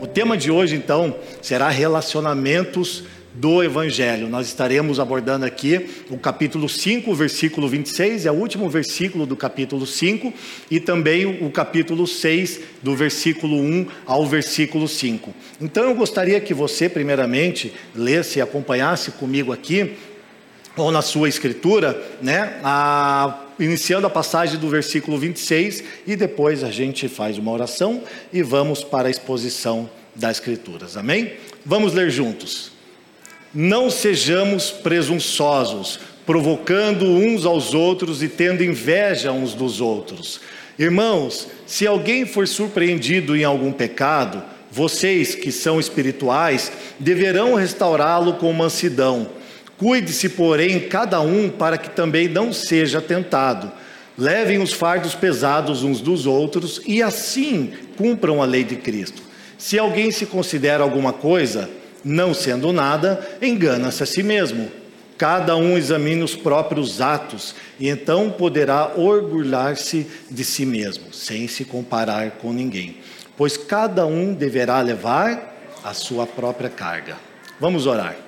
O tema de hoje, então, será relacionamentos do Evangelho. Nós estaremos abordando aqui o capítulo 5, versículo 26, é o último versículo do capítulo 5, e também o capítulo 6, do versículo 1 ao versículo 5. Então eu gostaria que você, primeiramente, lesse e acompanhasse comigo aqui, ou na sua escritura, né, a iniciando a passagem do versículo 26 e depois a gente faz uma oração e vamos para a exposição das Escrituras. Amém? Vamos ler juntos. Não sejamos presunçosos, provocando uns aos outros e tendo inveja uns dos outros. Irmãos, se alguém for surpreendido em algum pecado, vocês que são espirituais deverão restaurá-lo com mansidão Cuide-se, porém, cada um para que também não seja tentado. Levem os fardos pesados uns dos outros e assim cumpram a lei de Cristo. Se alguém se considera alguma coisa, não sendo nada, engana-se a si mesmo. Cada um examine os próprios atos e então poderá orgulhar-se de si mesmo, sem se comparar com ninguém. Pois cada um deverá levar a sua própria carga. Vamos orar.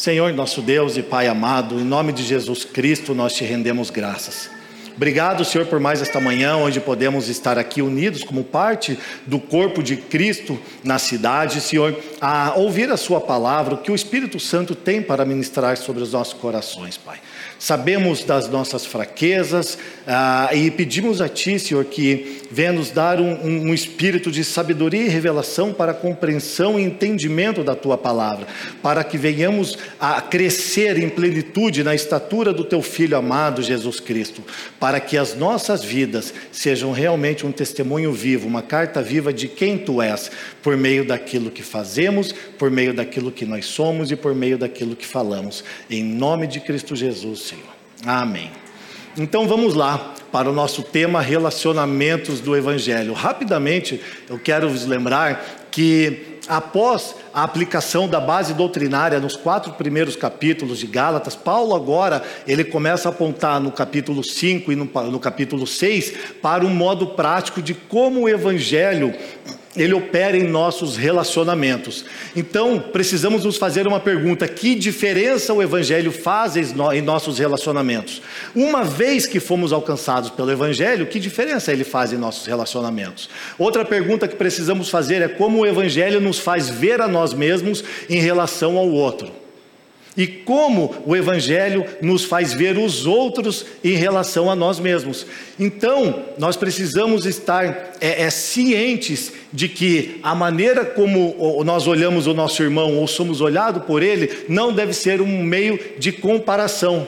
Senhor, nosso Deus e Pai amado, em nome de Jesus Cristo, nós te rendemos graças. Obrigado, Senhor, por mais esta manhã, onde podemos estar aqui unidos como parte do corpo de Cristo na cidade, Senhor, a ouvir a Sua palavra, o que o Espírito Santo tem para ministrar sobre os nossos corações, Pai. Sabemos das nossas fraquezas ah, e pedimos a Ti, Senhor, que venha nos dar um, um, um, espírito de sabedoria e revelação para compreensão e entendimento da Tua palavra, para que venhamos a crescer em plenitude na estatura do Teu Filho amado, Jesus Cristo, para que as nossas vidas sejam realmente um testemunho vivo, uma carta viva de quem Tu és, por meio daquilo que fazemos, por meio daquilo que nós somos e por meio daquilo que falamos. Em nome de Cristo Jesus. Amém. Então vamos lá para o nosso tema relacionamentos do Evangelho. Rapidamente, eu quero vos lembrar que após a aplicação da base doutrinária nos quatro primeiros capítulos de Gálatas, Paulo agora ele começa a apontar no capítulo 5 e no, no capítulo 6 para um modo prático de como o Evangelho ele opera em nossos relacionamentos. Então, precisamos nos fazer uma pergunta: que diferença o Evangelho faz em nossos relacionamentos? Uma vez que fomos alcançados pelo Evangelho, que diferença ele faz em nossos relacionamentos? Outra pergunta que precisamos fazer é como o Evangelho nos faz ver a nós mesmos em relação ao outro e como o Evangelho nos faz ver os outros em relação a nós mesmos. Então, nós precisamos estar é, é, cientes de que a maneira como nós olhamos o nosso irmão ou somos olhados por ele não deve ser um meio de comparação.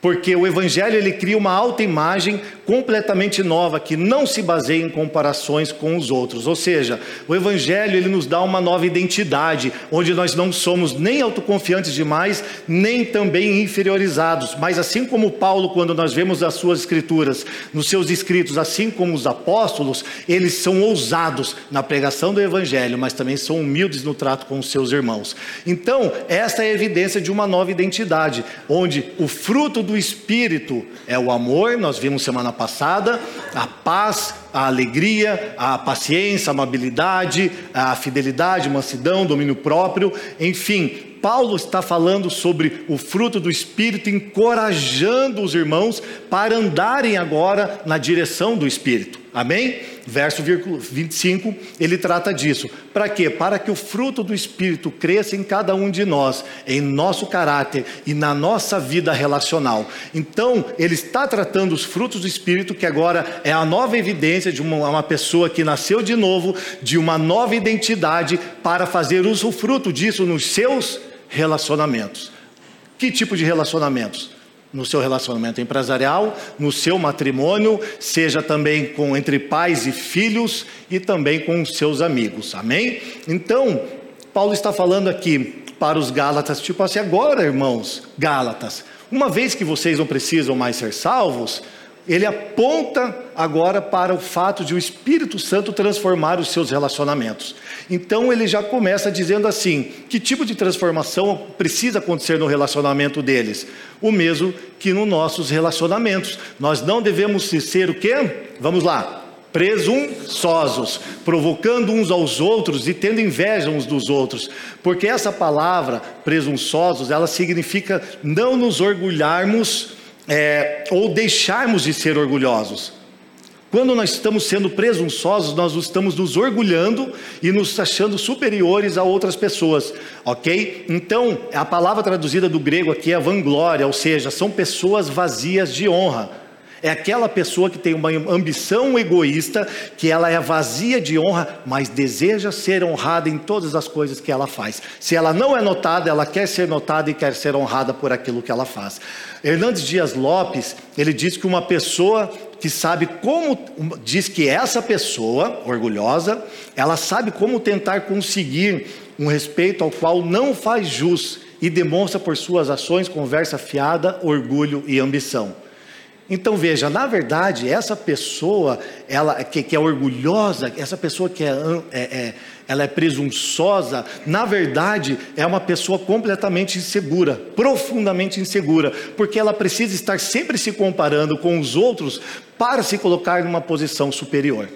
Porque o evangelho ele cria uma autoimagem completamente nova que não se baseia em comparações com os outros. Ou seja, o evangelho ele nos dá uma nova identidade, onde nós não somos nem autoconfiantes demais, nem também inferiorizados. Mas assim como Paulo, quando nós vemos as suas escrituras, nos seus escritos, assim como os apóstolos, eles são ousados na pregação do evangelho, mas também são humildes no trato com os seus irmãos. Então, essa é a evidência de uma nova identidade, onde o fruto do Espírito é o amor, nós vimos semana passada, a paz, a alegria, a paciência, a amabilidade, a fidelidade, mansidão, domínio próprio, enfim, Paulo está falando sobre o fruto do Espírito, encorajando os irmãos para andarem agora na direção do Espírito. Amém? Verso 25, ele trata disso. Para quê? Para que o fruto do Espírito cresça em cada um de nós, em nosso caráter e na nossa vida relacional. Então, ele está tratando os frutos do Espírito, que agora é a nova evidência de uma, uma pessoa que nasceu de novo, de uma nova identidade, para fazer uso fruto disso nos seus relacionamentos. Que tipo de relacionamentos? No seu relacionamento empresarial, no seu matrimônio, seja também com entre pais e filhos e também com seus amigos. Amém? Então, Paulo está falando aqui para os Gálatas, tipo assim, agora, irmãos, Gálatas, uma vez que vocês não precisam mais ser salvos, ele aponta agora para o fato de o Espírito Santo transformar os seus relacionamentos. Então ele já começa dizendo assim: que tipo de transformação precisa acontecer no relacionamento deles? O mesmo que nos nossos relacionamentos. Nós não devemos ser o quê? Vamos lá. Presunçosos, provocando uns aos outros e tendo inveja uns dos outros, porque essa palavra presunçosos, ela significa não nos orgulharmos é, ou deixarmos de ser orgulhosos. Quando nós estamos sendo presunçosos, nós estamos nos orgulhando e nos achando superiores a outras pessoas, ok? Então, a palavra traduzida do grego aqui é vanglória, ou seja, são pessoas vazias de honra. É aquela pessoa que tem uma ambição egoísta, que ela é vazia de honra, mas deseja ser honrada em todas as coisas que ela faz. Se ela não é notada, ela quer ser notada e quer ser honrada por aquilo que ela faz. Hernandes Dias Lopes, ele diz que uma pessoa que sabe como, diz que essa pessoa orgulhosa, ela sabe como tentar conseguir um respeito ao qual não faz jus e demonstra por suas ações conversa fiada, orgulho e ambição. Então veja, na verdade, essa pessoa, ela que, que é orgulhosa, essa pessoa que é, é, é, ela é presunçosa, na verdade, é uma pessoa completamente insegura, profundamente insegura, porque ela precisa estar sempre se comparando com os outros para se colocar numa posição superior.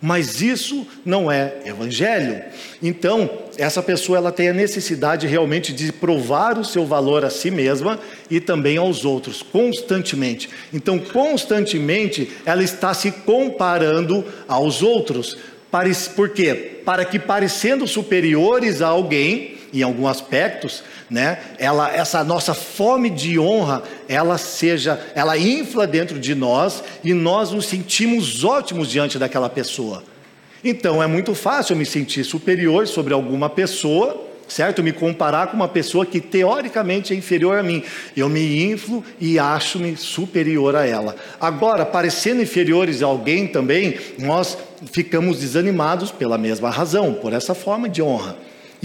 Mas isso não é evangelho. Então, essa pessoa ela tem a necessidade realmente de provar o seu valor a si mesma e também aos outros, constantemente. Então, constantemente, ela está se comparando aos outros. Por quê? Para que, parecendo superiores a alguém, em alguns aspectos, né? Ela, essa nossa fome de honra, ela seja, ela infla dentro de nós e nós nos sentimos ótimos diante daquela pessoa. Então é muito fácil eu me sentir superior sobre alguma pessoa, certo? Me comparar com uma pessoa que teoricamente é inferior a mim. Eu me inflo e acho-me superior a ela. Agora, parecendo inferiores a alguém também, nós ficamos desanimados pela mesma razão, por essa forma de honra.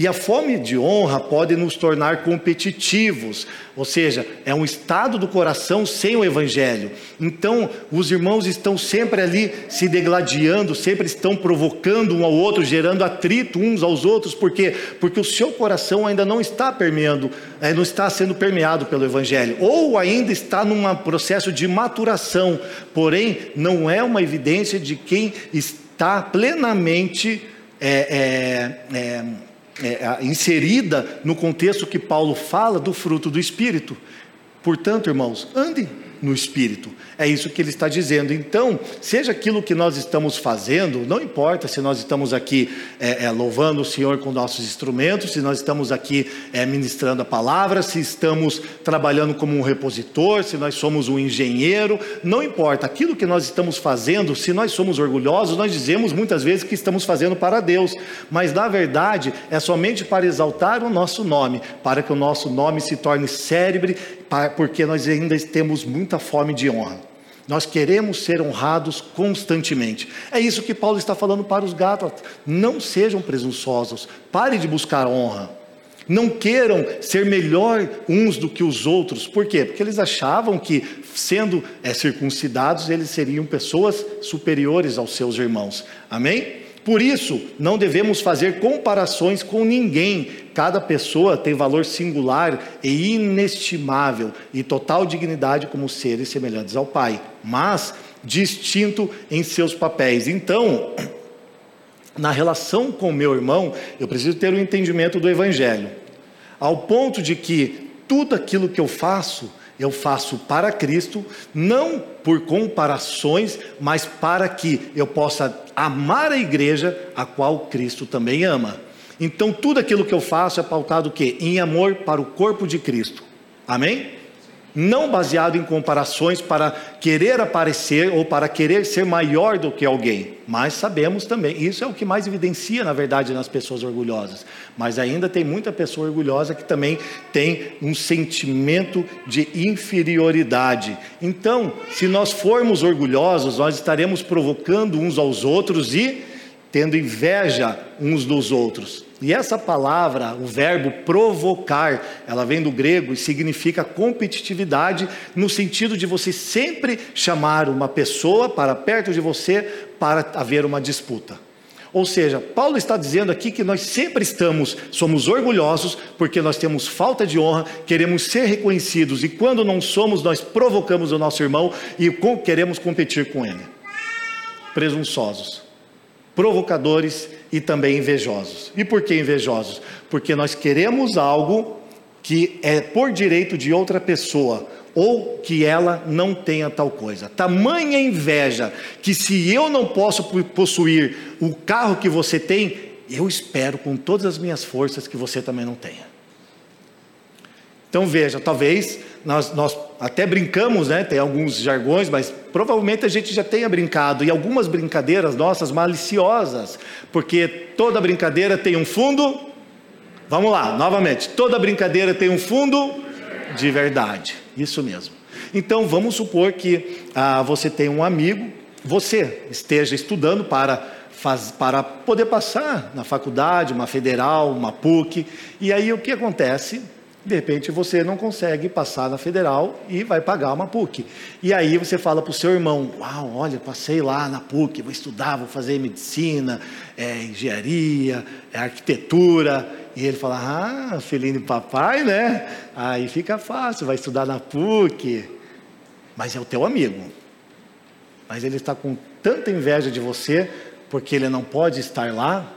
E a fome de honra pode nos tornar competitivos, ou seja, é um estado do coração sem o evangelho. Então, os irmãos estão sempre ali se degladiando, sempre estão provocando um ao outro, gerando atrito uns aos outros, por quê? Porque o seu coração ainda não está permeando, é, não está sendo permeado pelo evangelho, ou ainda está num processo de maturação, porém, não é uma evidência de quem está plenamente. É, é, é é, inserida no contexto que Paulo fala do fruto do Espírito. Portanto, irmãos, andem no Espírito. É isso que ele está dizendo. Então, seja aquilo que nós estamos fazendo, não importa se nós estamos aqui é, é, louvando o Senhor com nossos instrumentos, se nós estamos aqui é, ministrando a palavra, se estamos trabalhando como um repositor, se nós somos um engenheiro, não importa. Aquilo que nós estamos fazendo, se nós somos orgulhosos, nós dizemos muitas vezes que estamos fazendo para Deus, mas na verdade é somente para exaltar o nosso nome, para que o nosso nome se torne célebre porque nós ainda temos muita fome de honra. Nós queremos ser honrados constantemente. É isso que Paulo está falando para os Gálatas. Não sejam presunçosos, pare de buscar honra. Não queiram ser melhor uns do que os outros. Por quê? Porque eles achavam que, sendo é, circuncidados, eles seriam pessoas superiores aos seus irmãos. Amém? Por isso, não devemos fazer comparações com ninguém. Cada pessoa tem valor singular e inestimável e total dignidade como seres semelhantes ao Pai, mas distinto em seus papéis. Então, na relação com meu irmão, eu preciso ter o um entendimento do Evangelho, ao ponto de que tudo aquilo que eu faço, eu faço para Cristo, não por comparações, mas para que eu possa amar a igreja, a qual Cristo também ama. Então, tudo aquilo que eu faço é pautado o quê? Em amor para o corpo de Cristo. Amém? Não baseado em comparações para querer aparecer ou para querer ser maior do que alguém, mas sabemos também, isso é o que mais evidencia, na verdade, nas pessoas orgulhosas. Mas ainda tem muita pessoa orgulhosa que também tem um sentimento de inferioridade. Então, se nós formos orgulhosos, nós estaremos provocando uns aos outros e tendo inveja uns dos outros. E essa palavra, o verbo provocar, ela vem do grego e significa competitividade, no sentido de você sempre chamar uma pessoa para perto de você para haver uma disputa. Ou seja, Paulo está dizendo aqui que nós sempre estamos, somos orgulhosos porque nós temos falta de honra, queremos ser reconhecidos e quando não somos, nós provocamos o nosso irmão e queremos competir com ele. Presunçosos, provocadores e também invejosos. E por que invejosos? Porque nós queremos algo que é por direito de outra pessoa ou que ela não tenha tal coisa. Tamanha inveja que se eu não posso possuir o carro que você tem, eu espero com todas as minhas forças que você também não tenha. Então veja, talvez nós, nós até brincamos, né? Tem alguns jargões, mas provavelmente a gente já tenha brincado. E algumas brincadeiras nossas maliciosas, porque toda brincadeira tem um fundo. Vamos lá, novamente. Toda brincadeira tem um fundo de verdade. Isso mesmo. Então vamos supor que ah, você tem um amigo, você esteja estudando para Faz, para poder passar na faculdade, uma federal, uma PUC. E aí o que acontece? De repente você não consegue passar na federal e vai pagar uma PUC. E aí você fala para o seu irmão: Uau, olha, passei lá na PUC, vou estudar, vou fazer medicina, é, engenharia, é, arquitetura. E ele fala: Ah, filhinho de papai, né? Aí fica fácil, vai estudar na PUC. Mas é o teu amigo. Mas ele está com tanta inveja de você, porque ele não pode estar lá,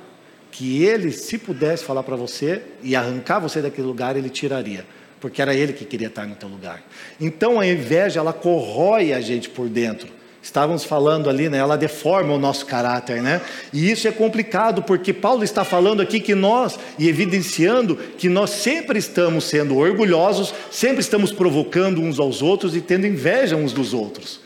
que ele, se pudesse falar para você e arrancar você daquele lugar, ele tiraria, porque era ele que queria estar no teu lugar. Então a inveja, ela corrói a gente por dentro. Estávamos falando ali, né? Ela deforma o nosso caráter, né? E isso é complicado porque Paulo está falando aqui que nós e evidenciando que nós sempre estamos sendo orgulhosos, sempre estamos provocando uns aos outros e tendo inveja uns dos outros.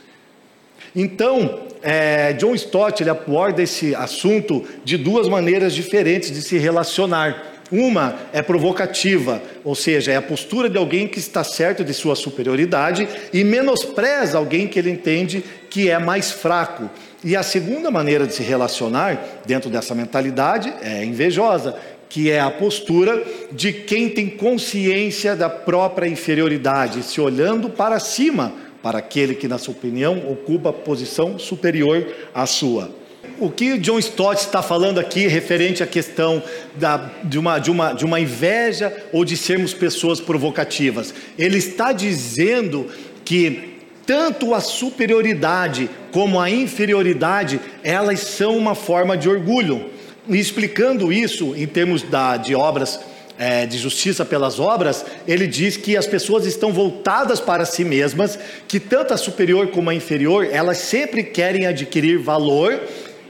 Então, é, John Stott ele aborda esse assunto de duas maneiras diferentes de se relacionar. Uma é provocativa, ou seja, é a postura de alguém que está certo de sua superioridade e menospreza alguém que ele entende que é mais fraco. E a segunda maneira de se relacionar dentro dessa mentalidade é invejosa, que é a postura de quem tem consciência da própria inferioridade, se olhando para cima para aquele que, na sua opinião, ocupa posição superior à sua. O que John Stott está falando aqui referente à questão da, de, uma, de, uma, de uma inveja ou de sermos pessoas provocativas? Ele está dizendo que tanto a superioridade como a inferioridade, elas são uma forma de orgulho. E explicando isso em termos da, de obras é, de justiça pelas obras, ele diz que as pessoas estão voltadas para si mesmas, que tanto a superior como a inferior, elas sempre querem adquirir valor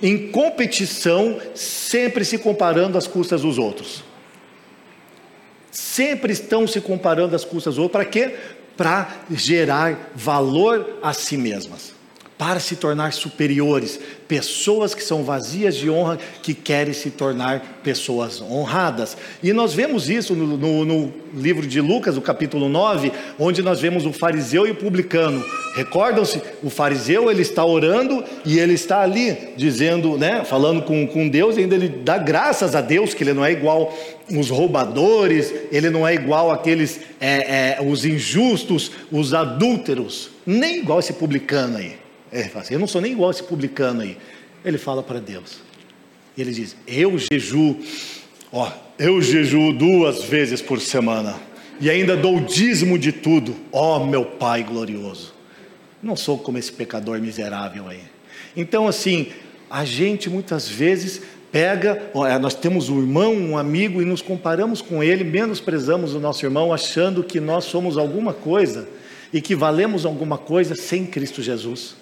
em competição, sempre se comparando às custas dos outros. Sempre estão se comparando às custas dos outros, para quê? Para gerar valor a si mesmas para se tornar superiores, pessoas que são vazias de honra, que querem se tornar pessoas honradas. E nós vemos isso no, no, no, livro de Lucas, no capítulo 9, onde nós vemos o fariseu e o publicano. Recordam-se? O fariseu ele está orando e ele está ali dizendo, né, falando com, com Deus, e ainda ele dá graças a Deus que ele não é igual os roubadores, ele não é igual aqueles é, é, os injustos, os adúlteros, nem igual esse publicano aí. É, assim, eu não sou nem igual esse publicano aí. Ele fala para Deus. Ele diz: Eu jejuo, ó, eu jejuo duas vezes por semana e ainda dou dízimo de tudo, ó meu Pai glorioso. Não sou como esse pecador miserável aí. Então, assim, a gente muitas vezes pega, ó, nós temos um irmão, um amigo e nos comparamos com ele, menosprezamos o nosso irmão, achando que nós somos alguma coisa e que valemos alguma coisa sem Cristo Jesus.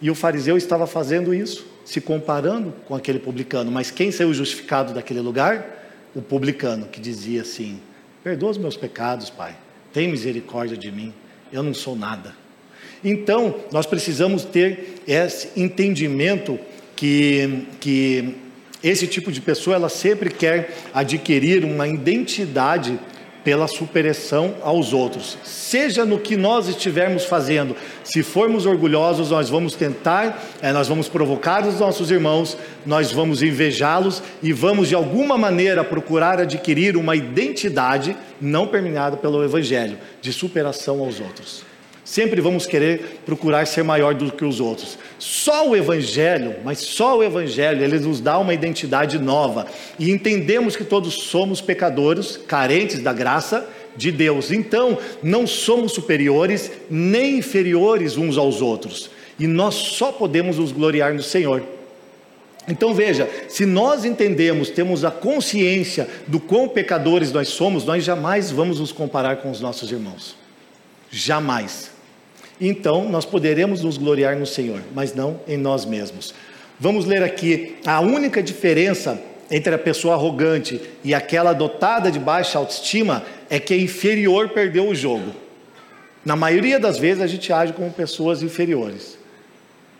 E o fariseu estava fazendo isso, se comparando com aquele publicano. Mas quem saiu justificado daquele lugar? O publicano, que dizia assim: Perdoa os meus pecados, Pai. Tem misericórdia de mim. eu não sou nada. Então, nós precisamos ter esse entendimento que, que esse tipo de pessoa ela sempre quer adquirir uma identidade pela superação aos outros. Seja no que nós estivermos fazendo, se formos orgulhosos, nós vamos tentar, é, nós vamos provocar os nossos irmãos, nós vamos invejá-los e vamos de alguma maneira procurar adquirir uma identidade não permeada pelo Evangelho, de superação aos outros. Sempre vamos querer procurar ser maior do que os outros. Só o Evangelho, mas só o Evangelho, ele nos dá uma identidade nova. E entendemos que todos somos pecadores, carentes da graça de Deus. Então, não somos superiores nem inferiores uns aos outros. E nós só podemos nos gloriar no Senhor. Então veja, se nós entendemos, temos a consciência do quão pecadores nós somos, nós jamais vamos nos comparar com os nossos irmãos. Jamais então nós poderemos nos gloriar no Senhor, mas não em nós mesmos. Vamos ler aqui a única diferença entre a pessoa arrogante e aquela dotada de baixa autoestima é que a inferior perdeu o jogo. Na maioria das vezes a gente age como pessoas inferiores.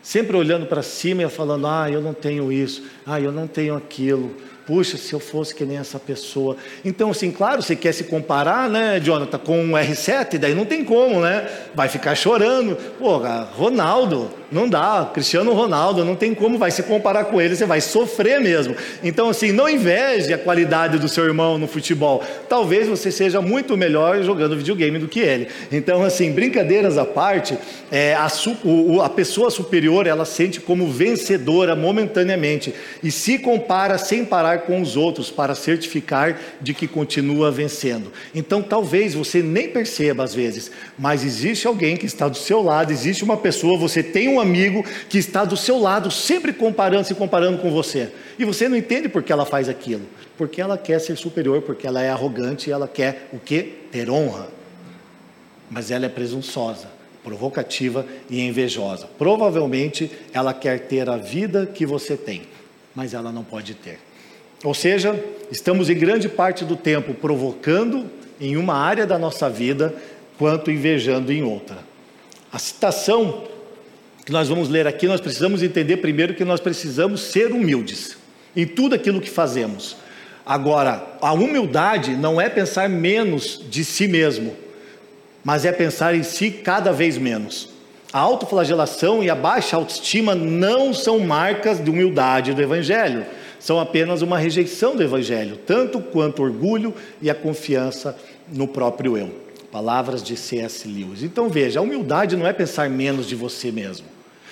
Sempre olhando para cima e falando: ah, eu não tenho isso, ah, eu não tenho aquilo, Puxa, se eu fosse que nem essa pessoa. Então, assim, claro, você quer se comparar, né, Jonathan, com um R7, daí não tem como, né? Vai ficar chorando. Pô, Ronaldo, não dá. Cristiano Ronaldo, não tem como, vai se comparar com ele, você vai sofrer mesmo. Então, assim, não inveje a qualidade do seu irmão no futebol. Talvez você seja muito melhor jogando videogame do que ele. Então, assim, brincadeiras à parte, é, a, o, a pessoa superior, ela sente como vencedora momentaneamente e se compara sem parar com os outros para certificar de que continua vencendo. Então, talvez você nem perceba às vezes, mas existe alguém que está do seu lado, existe uma pessoa, você tem um amigo que está do seu lado, sempre comparando, se comparando com você. E você não entende por que ela faz aquilo. Porque ela quer ser superior, porque ela é arrogante ela quer o quê? Ter honra. Mas ela é presunçosa provocativa e invejosa. Provavelmente ela quer ter a vida que você tem, mas ela não pode ter. Ou seja, estamos em grande parte do tempo provocando em uma área da nossa vida, quanto invejando em outra. A citação que nós vamos ler aqui, nós precisamos entender primeiro que nós precisamos ser humildes em tudo aquilo que fazemos. Agora, a humildade não é pensar menos de si mesmo, mas é pensar em si cada vez menos. A autoflagelação e a baixa autoestima não são marcas de humildade do Evangelho são apenas uma rejeição do Evangelho, tanto quanto orgulho e a confiança no próprio eu. Palavras de C.S. Lewis. Então veja, a humildade não é pensar menos de você mesmo,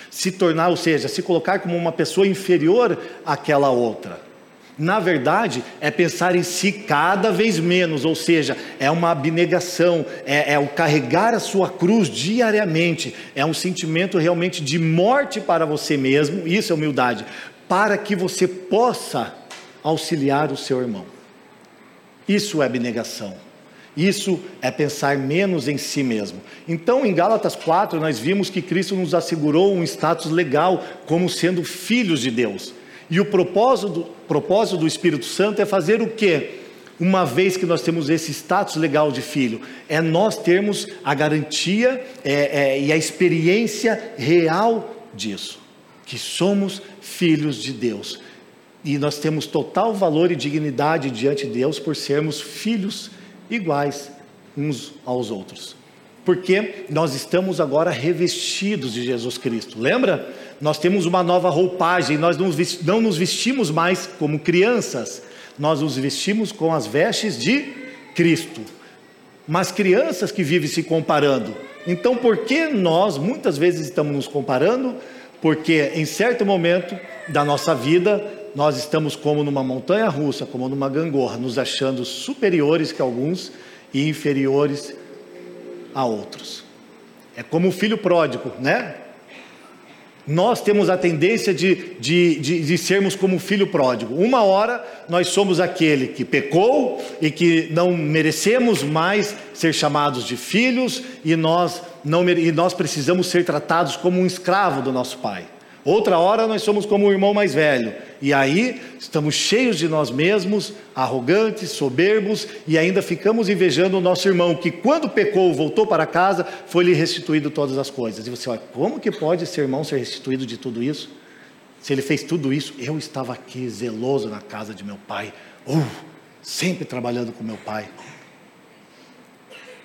se tornar, ou seja, se colocar como uma pessoa inferior àquela outra. Na verdade, é pensar em si cada vez menos, ou seja, é uma abnegação, é, é, o carregar a sua cruz diariamente, é um sentimento realmente de morte para você mesmo, isso é humildade, para que você possa auxiliar o seu irmão. Isso é abnegação. Isso é pensar menos em si mesmo. Então, em Gálatas 4, nós vimos que Cristo nos assegurou um status legal como sendo filhos de Deus. E o propósito do, propósito do Espírito Santo é fazer o quê? Uma vez que nós temos esse status legal de filho, é nós termos a garantia é, é, e a experiência real disso que somos filhos de Deus. E nós temos total valor e dignidade diante de Deus por sermos filhos iguais uns aos outros. Porque nós estamos agora revestidos de Jesus Cristo. Lembra? Nós temos uma nova roupagem, nós não nos vestimos mais como crianças, nós nos vestimos com as vestes de Cristo. Mas crianças que vivem se comparando. Então, por que nós muitas vezes estamos nos comparando? Porque em certo momento da nossa vida nós estamos como numa montanha russa, como numa gangorra, nos achando superiores que alguns e inferiores a outros. É como o filho pródigo, né? Nós temos a tendência de, de, de, de, sermos como filho pródigo. Uma hora nós somos aquele que pecou e que não merecemos mais ser chamados de filhos e nós, não, e nós precisamos ser tratados como um escravo do nosso pai. Outra hora nós somos como o irmão mais velho. E aí estamos cheios de nós mesmos, arrogantes, soberbos, e ainda ficamos invejando o nosso irmão, que quando pecou, voltou para casa, foi-lhe restituído todas as coisas. E você olha, como que pode esse irmão ser restituído de tudo isso? Se ele fez tudo isso, eu estava aqui zeloso na casa de meu pai, uh, sempre trabalhando com meu pai.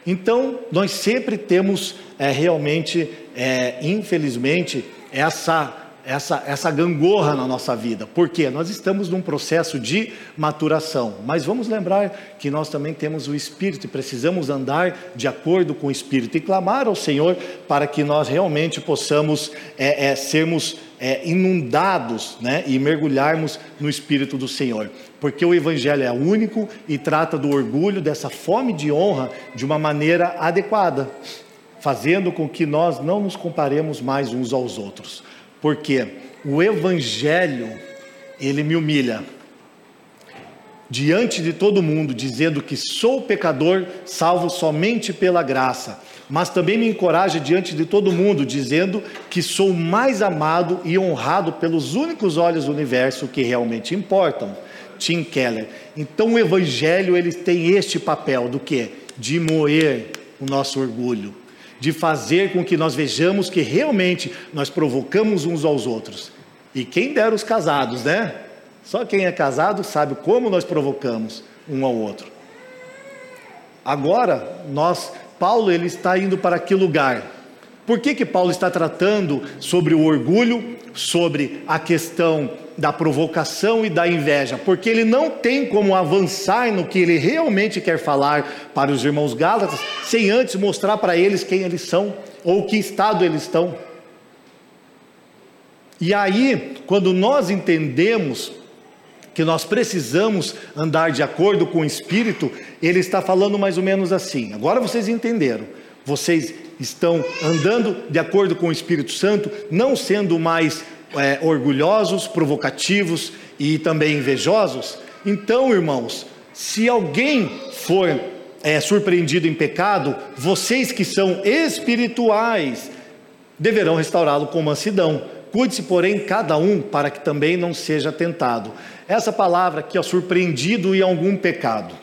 Então, nós sempre temos é, realmente, é, infelizmente, essa essa, essa gangorra na nossa vida. Por quê? Nós estamos num processo de maturação. Mas vamos lembrar que nós também temos o Espírito e precisamos andar de acordo com o Espírito e clamar ao Senhor para que nós realmente possamos é, é, sermos é, inundados né, e mergulharmos no Espírito do Senhor. Porque o Evangelho é único e trata do orgulho, dessa fome de honra, de uma maneira adequada fazendo com que nós não nos comparemos mais uns aos outros. Porque o evangelho, ele me humilha diante de todo mundo, dizendo que sou pecador, salvo somente pela graça, mas também me encoraja diante de todo mundo, dizendo que sou mais amado e honrado pelos únicos olhos do universo que realmente importam. Tim Keller. Então o evangelho ele tem este papel do que? De moer o nosso orgulho, de fazer com que nós vejamos que realmente nós provocamos uns aos outros. E quem dera os casados, né? Só quem é casado sabe como nós provocamos um ao outro. Agora, nós, Paulo, ele está indo para que lugar? Por que que Paulo está tratando sobre o orgulho, sobre a questão da provocação e da inveja, porque ele não tem como avançar no que ele realmente quer falar para os irmãos Gálatas, sem antes mostrar para eles quem eles são ou que estado eles estão. E aí, quando nós entendemos que nós precisamos andar de acordo com o Espírito, ele está falando mais ou menos assim. Agora vocês entenderam. Vocês estão andando de acordo com o Espírito Santo, não sendo mais é, orgulhosos, provocativos e também invejosos. Então, irmãos, se alguém for é, surpreendido em pecado, vocês que são espirituais deverão restaurá-lo com mansidão. Cuide-se, porém, cada um para que também não seja tentado. Essa palavra aqui, ó, surpreendido em algum pecado.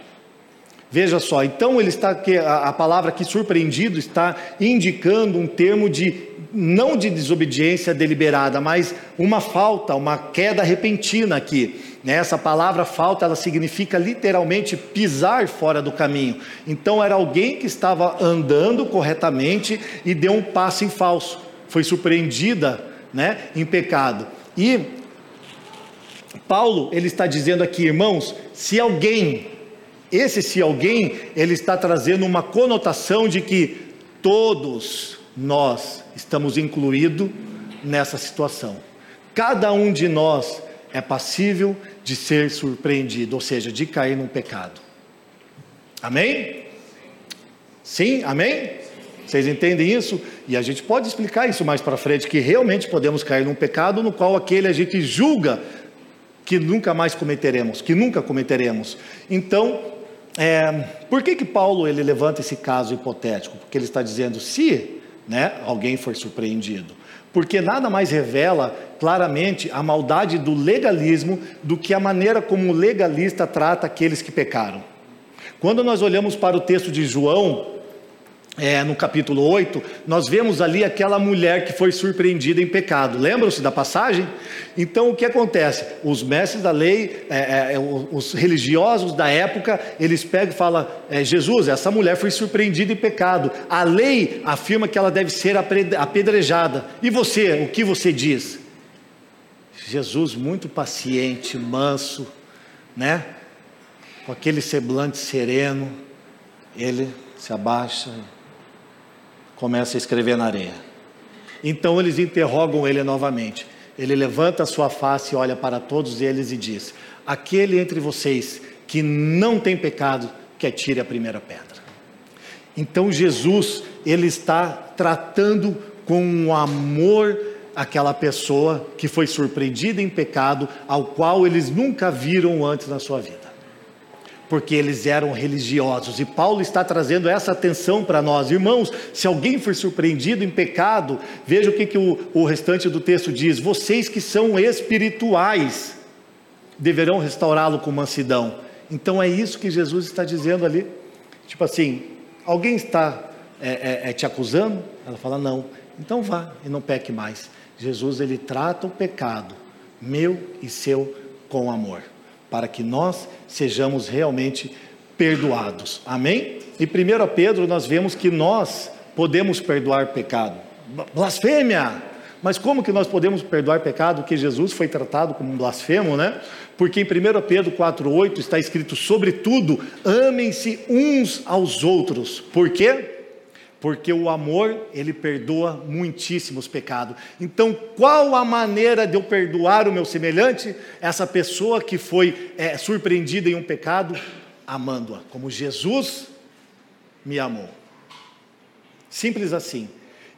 Veja só, então ele está a, a palavra aqui surpreendido está indicando um termo de não de desobediência deliberada, mas uma falta, uma queda repentina aqui. Né? Essa palavra falta, ela significa literalmente pisar fora do caminho. Então era alguém que estava andando corretamente e deu um passo em falso, foi surpreendida, né, em pecado. E Paulo, ele está dizendo aqui, irmãos, se alguém, esse se alguém, ele está trazendo uma conotação de que todos nós estamos incluídos nessa situação. Cada um de nós é passível de ser surpreendido, ou seja, de cair num pecado. Amém? Sim, amém? Vocês entendem isso? E a gente pode explicar isso mais para frente, que realmente podemos cair num pecado no qual aquele a gente julga que nunca mais cometeremos, que nunca cometeremos. Então, é, por que que Paulo ele levanta esse caso hipotético? Porque ele está dizendo, se né, alguém foi surpreendido. Porque nada mais revela claramente a maldade do legalismo do que a maneira como o legalista trata aqueles que pecaram. Quando nós olhamos para o texto de João, é, no capítulo 8, nós vemos ali aquela mulher que foi surpreendida em pecado. Lembram-se da passagem? Então o que acontece? Os mestres da lei, é, é, os religiosos da época, eles pegam e falam: é, Jesus, essa mulher foi surpreendida em pecado. A lei afirma que ela deve ser apedrejada. E você, o que você diz? Jesus, muito paciente, manso, né? Com aquele semblante sereno, ele se abaixa começa a escrever na areia. Então eles interrogam ele novamente. Ele levanta a sua face olha para todos eles e diz: Aquele entre vocês que não tem pecado, que atire a primeira pedra. Então Jesus, ele está tratando com amor aquela pessoa que foi surpreendida em pecado, ao qual eles nunca viram antes na sua vida. Porque eles eram religiosos. E Paulo está trazendo essa atenção para nós. Irmãos, se alguém for surpreendido em pecado, veja o que, que o, o restante do texto diz: vocês que são espirituais deverão restaurá-lo com mansidão. Então é isso que Jesus está dizendo ali. Tipo assim, alguém está é, é, é te acusando? Ela fala, não. Então vá e não peque mais. Jesus ele trata o pecado, meu e seu, com amor para que nós sejamos realmente perdoados. Amém? Em 1 Pedro nós vemos que nós podemos perdoar pecado. Blasfêmia! Mas como que nós podemos perdoar pecado que Jesus foi tratado como um blasfemo, né? Porque em 1 Pedro 4:8 está escrito: "Sobretudo, amem-se uns aos outros". Por quê? Porque o amor, ele perdoa muitíssimos pecados. Então, qual a maneira de eu perdoar o meu semelhante? Essa pessoa que foi é, surpreendida em um pecado, amando-a, como Jesus me amou. Simples assim.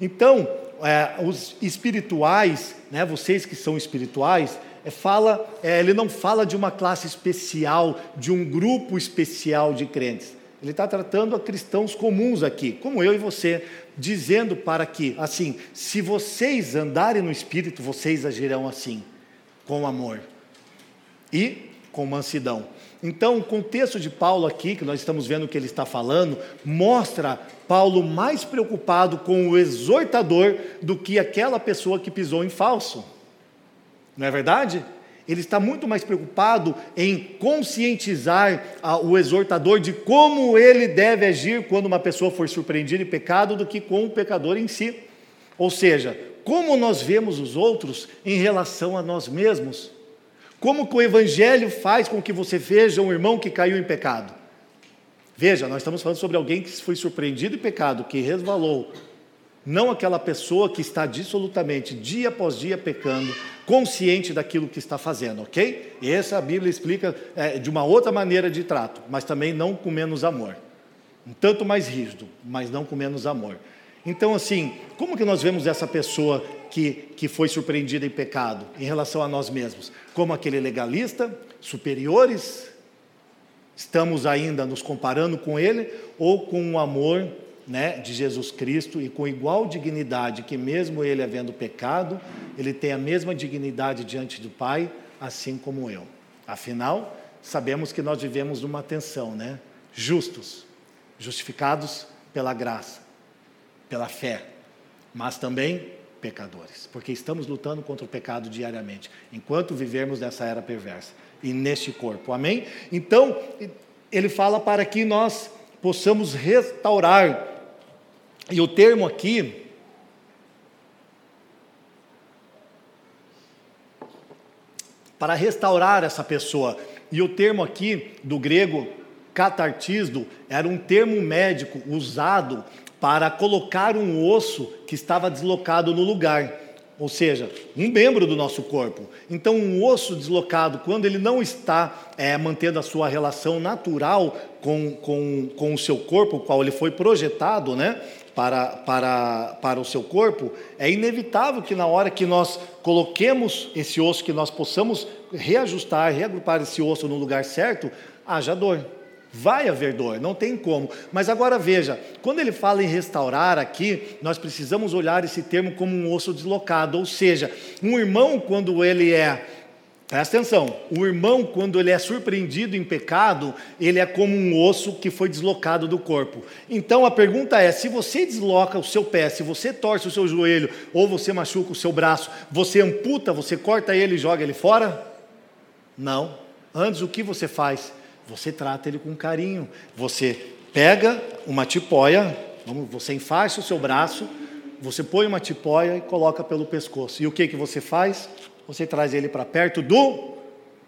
Então, é, os espirituais, né, vocês que são espirituais, é, fala, é, ele não fala de uma classe especial, de um grupo especial de crentes. Ele está tratando a cristãos comuns aqui, como eu e você, dizendo para que, assim, se vocês andarem no Espírito, vocês agirão assim, com amor e com mansidão. Então, o contexto de Paulo aqui, que nós estamos vendo que ele está falando, mostra Paulo mais preocupado com o exortador do que aquela pessoa que pisou em falso. Não é verdade? Ele está muito mais preocupado em conscientizar o exortador de como ele deve agir quando uma pessoa for surpreendida em pecado do que com o pecador em si. Ou seja, como nós vemos os outros em relação a nós mesmos. Como que o evangelho faz com que você veja um irmão que caiu em pecado? Veja, nós estamos falando sobre alguém que foi surpreendido em pecado, que resvalou, não aquela pessoa que está dissolutamente, dia após dia, pecando, consciente daquilo que está fazendo, ok? Essa a Bíblia explica é, de uma outra maneira de trato, mas também não com menos amor. Um tanto mais rígido, mas não com menos amor. Então, assim, como que nós vemos essa pessoa que, que foi surpreendida em pecado em relação a nós mesmos? Como aquele legalista, superiores? Estamos ainda nos comparando com ele ou com o amor né, de Jesus Cristo e com igual dignidade que, mesmo ele havendo pecado, ele tem a mesma dignidade diante do Pai, assim como eu. Afinal, sabemos que nós vivemos numa tensão, né? Justos, justificados pela graça, pela fé, mas também pecadores, porque estamos lutando contra o pecado diariamente, enquanto vivemos nessa era perversa e neste corpo. Amém? Então, ele fala para que nós possamos restaurar e o termo aqui, para restaurar essa pessoa, e o termo aqui do grego catartisdo era um termo médico usado para colocar um osso que estava deslocado no lugar ou seja, um membro do nosso corpo. Então, um osso deslocado, quando ele não está é, mantendo a sua relação natural com, com, com o seu corpo, o qual ele foi projetado né, para, para, para o seu corpo, é inevitável que na hora que nós coloquemos esse osso, que nós possamos reajustar, reagrupar esse osso no lugar certo, haja dor. Vai haver dor, não tem como. Mas agora veja, quando ele fala em restaurar aqui, nós precisamos olhar esse termo como um osso deslocado, ou seja, um irmão quando ele é Presta atenção, o irmão, quando ele é surpreendido em pecado, ele é como um osso que foi deslocado do corpo. Então a pergunta é: se você desloca o seu pé, se você torce o seu joelho, ou você machuca o seu braço, você amputa, você corta ele e joga ele fora? Não. Antes, o que você faz? Você trata ele com carinho. Você pega uma tipóia, você enfaixa o seu braço, você põe uma tipóia e coloca pelo pescoço. E o que, que você faz? Você traz ele para perto do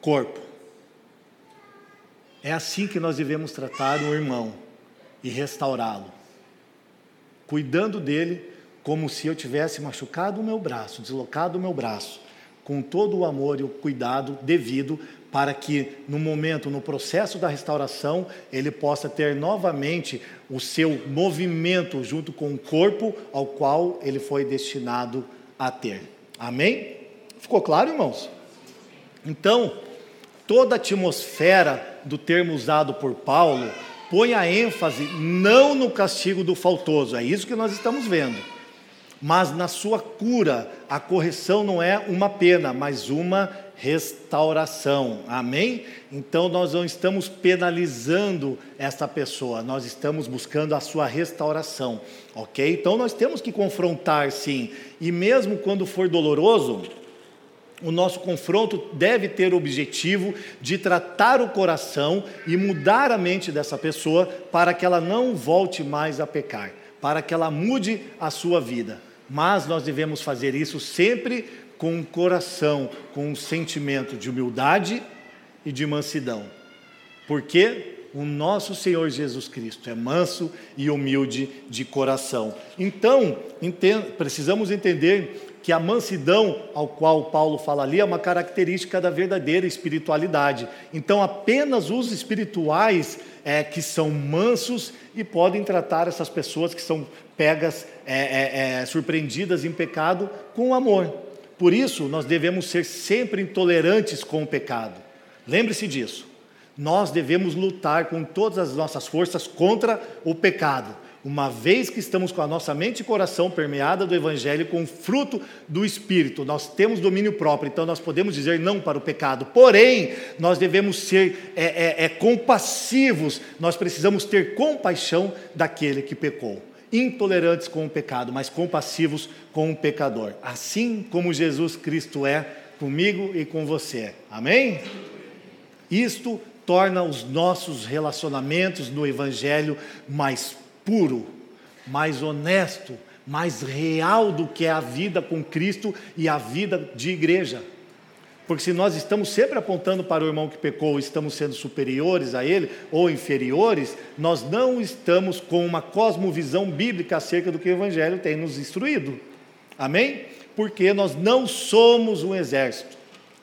corpo. É assim que nós devemos tratar o irmão e restaurá-lo, cuidando dele como se eu tivesse machucado o meu braço, deslocado o meu braço, com todo o amor e o cuidado devido para que no momento, no processo da restauração, ele possa ter novamente o seu movimento junto com o corpo ao qual ele foi destinado a ter. Amém? Ficou claro, irmãos? Então, toda a atmosfera do termo usado por Paulo, põe a ênfase não no castigo do faltoso, é isso que nós estamos vendo, mas na sua cura. A correção não é uma pena, mas uma restauração. Amém? Então nós não estamos penalizando essa pessoa, nós estamos buscando a sua restauração, ok? Então nós temos que confrontar sim, e mesmo quando for doloroso, o nosso confronto deve ter o objetivo de tratar o coração e mudar a mente dessa pessoa para que ela não volte mais a pecar, para que ela mude a sua vida. Mas nós devemos fazer isso sempre com um coração, com um sentimento de humildade e de mansidão. Porque o nosso Senhor Jesus Cristo é manso e humilde de coração. Então, precisamos entender que a mansidão ao qual Paulo fala ali é uma característica da verdadeira espiritualidade. Então, apenas os espirituais é, que são mansos e podem tratar essas pessoas que são pegas, é, é, é surpreendidas em pecado, com amor. Por isso, nós devemos ser sempre intolerantes com o pecado. Lembre-se disso. Nós devemos lutar com todas as nossas forças contra o pecado, uma vez que estamos com a nossa mente e coração permeada do Evangelho com o fruto do Espírito. Nós temos domínio próprio, então nós podemos dizer não para o pecado. Porém, nós devemos ser é, é, é, compassivos, nós precisamos ter compaixão daquele que pecou intolerantes com o pecado, mas compassivos com o pecador, assim como Jesus Cristo é comigo e com você. Amém? Isto torna os nossos relacionamentos no Evangelho mais puro, mais honesto, mais real do que a vida com Cristo e a vida de igreja. Porque se nós estamos sempre apontando para o irmão que pecou, estamos sendo superiores a ele ou inferiores, nós não estamos com uma cosmovisão bíblica acerca do que o Evangelho tem nos instruído. Amém? Porque nós não somos um exército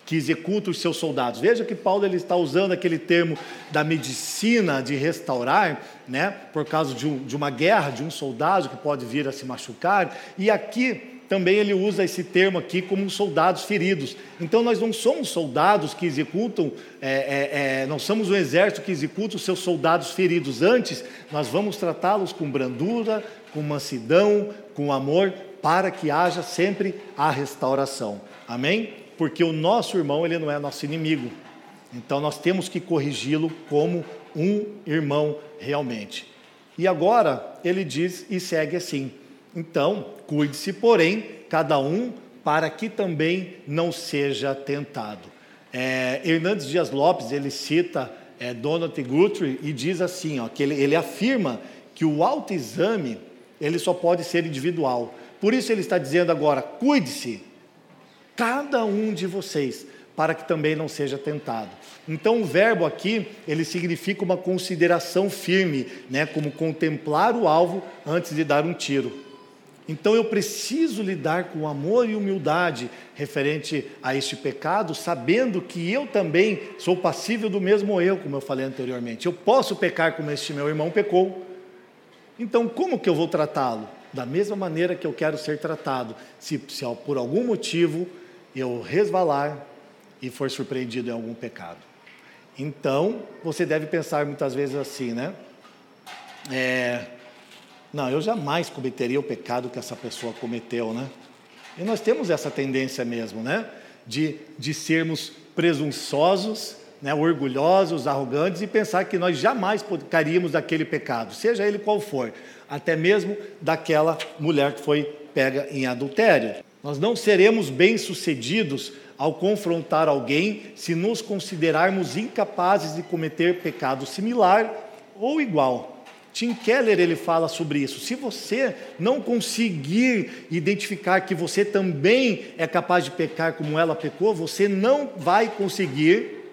que executa os seus soldados. Veja que Paulo ele está usando aquele termo da medicina de restaurar, né, por causa de, um, de uma guerra, de um soldado que pode vir a se machucar, e aqui também ele usa esse termo aqui como soldados feridos. Então nós não somos soldados que executam, é, é, é, não somos um exército que executa os seus soldados feridos. Antes, nós vamos tratá-los com brandura, com mansidão, com amor, para que haja sempre a restauração. Amém? Porque o nosso irmão, ele não é nosso inimigo. Então nós temos que corrigi-lo como um irmão realmente. E agora ele diz e segue assim: então, cuide-se, porém, cada um para que também não seja tentado. É, Hernandes Dias Lopes, ele cita é, Donald Guthrie e diz assim, ó, que ele, ele afirma que o autoexame, ele só pode ser individual. Por isso ele está dizendo agora, cuide-se, cada um de vocês, para que também não seja tentado. Então o verbo aqui, ele significa uma consideração firme, né, como contemplar o alvo antes de dar um tiro. Então eu preciso lidar com amor e humildade referente a este pecado, sabendo que eu também sou passível do mesmo erro, como eu falei anteriormente. Eu posso pecar como este meu irmão pecou. Então, como que eu vou tratá-lo? Da mesma maneira que eu quero ser tratado. Se, se por algum motivo eu resvalar e for surpreendido em algum pecado. Então, você deve pensar muitas vezes assim, né? É, não, eu jamais cometeria o pecado que essa pessoa cometeu, né? E nós temos essa tendência mesmo, né? De, de sermos presunçosos, né? orgulhosos, arrogantes e pensar que nós jamais caríamos daquele pecado, seja ele qual for, até mesmo daquela mulher que foi pega em adultério. Nós não seremos bem-sucedidos ao confrontar alguém se nos considerarmos incapazes de cometer pecado similar ou igual. Tim Keller ele fala sobre isso. Se você não conseguir identificar que você também é capaz de pecar como ela pecou, você não vai conseguir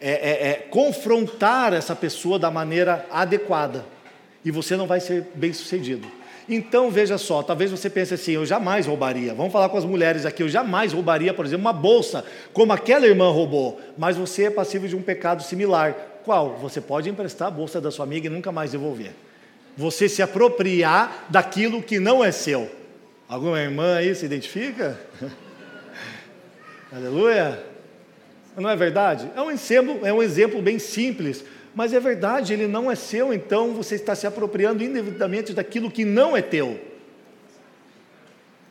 é, é, é, confrontar essa pessoa da maneira adequada e você não vai ser bem sucedido. Então veja só, talvez você pense assim: eu jamais roubaria. Vamos falar com as mulheres aqui. Eu jamais roubaria, por exemplo, uma bolsa como aquela irmã roubou. Mas você é passível de um pecado similar. Qual? Você pode emprestar a bolsa da sua amiga e nunca mais devolver. Você se apropriar daquilo que não é seu. Alguma irmã aí se identifica? Aleluia. Não é verdade? É um exemplo, é um exemplo bem simples, mas é verdade, ele não é seu, então você está se apropriando indevidamente daquilo que não é teu.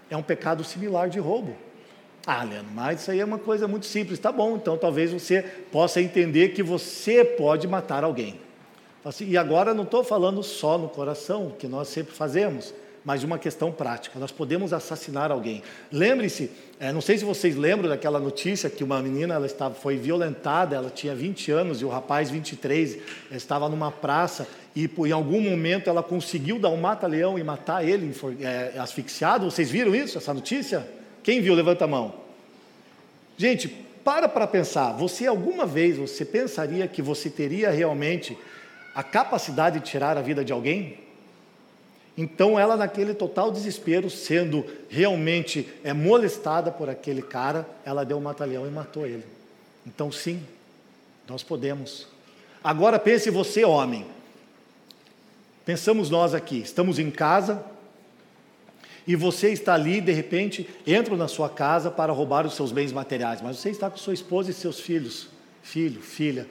É um pecado similar de roubo. Ah, Leandro, mas isso aí é uma coisa muito simples. Tá bom, então talvez você possa entender que você pode matar alguém. Assim, e agora não estou falando só no coração, que nós sempre fazemos, mas uma questão prática. Nós podemos assassinar alguém. Lembre-se, é, não sei se vocês lembram daquela notícia que uma menina ela estava, foi violentada, ela tinha 20 anos e o rapaz 23 estava numa praça e em algum momento ela conseguiu dar um mata-leão e matar ele é, asfixiado. Vocês viram isso, essa notícia? Quem viu, levanta a mão. Gente, para para pensar. Você alguma vez você pensaria que você teria realmente a capacidade de tirar a vida de alguém? Então ela naquele total desespero, sendo realmente é, molestada por aquele cara, ela deu um mata-leão e matou ele. Então sim, nós podemos. Agora pense você, homem. Pensamos nós aqui, estamos em casa, e você está ali, de repente, entra na sua casa para roubar os seus bens materiais, mas você está com sua esposa e seus filhos, filho, filha.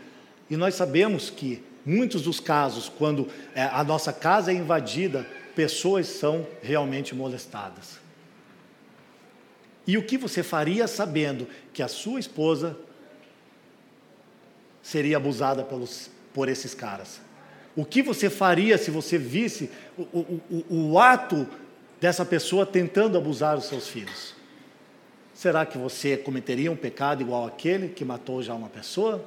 E nós sabemos que muitos dos casos, quando é, a nossa casa é invadida, pessoas são realmente molestadas. E o que você faria sabendo que a sua esposa seria abusada pelos, por esses caras? O que você faria se você visse o, o, o, o ato dessa pessoa tentando abusar os seus filhos? Será que você cometeria um pecado igual aquele que matou já uma pessoa?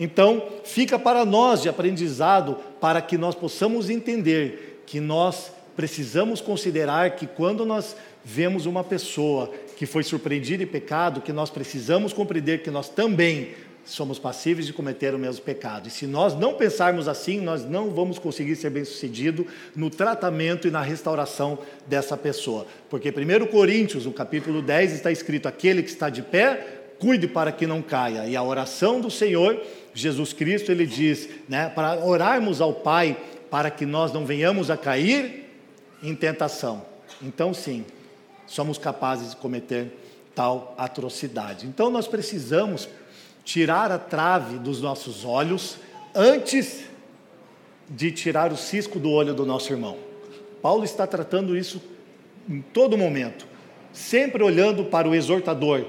Então, fica para nós de aprendizado para que nós possamos entender que nós precisamos considerar que quando nós vemos uma pessoa que foi surpreendida em pecado, que nós precisamos compreender que nós também somos passíveis de cometer o mesmo pecado. E se nós não pensarmos assim, nós não vamos conseguir ser bem-sucedido no tratamento e na restauração dessa pessoa. Porque 1 Coríntios, no capítulo 10, está escrito: aquele que está de pé, cuide para que não caia. E a oração do Senhor, Jesus Cristo, ele diz, né, para orarmos ao Pai para que nós não venhamos a cair em tentação. Então, sim, somos capazes de cometer tal atrocidade. Então, nós precisamos tirar a trave dos nossos olhos antes de tirar o cisco do olho do nosso irmão. Paulo está tratando isso em todo momento, sempre olhando para o exortador.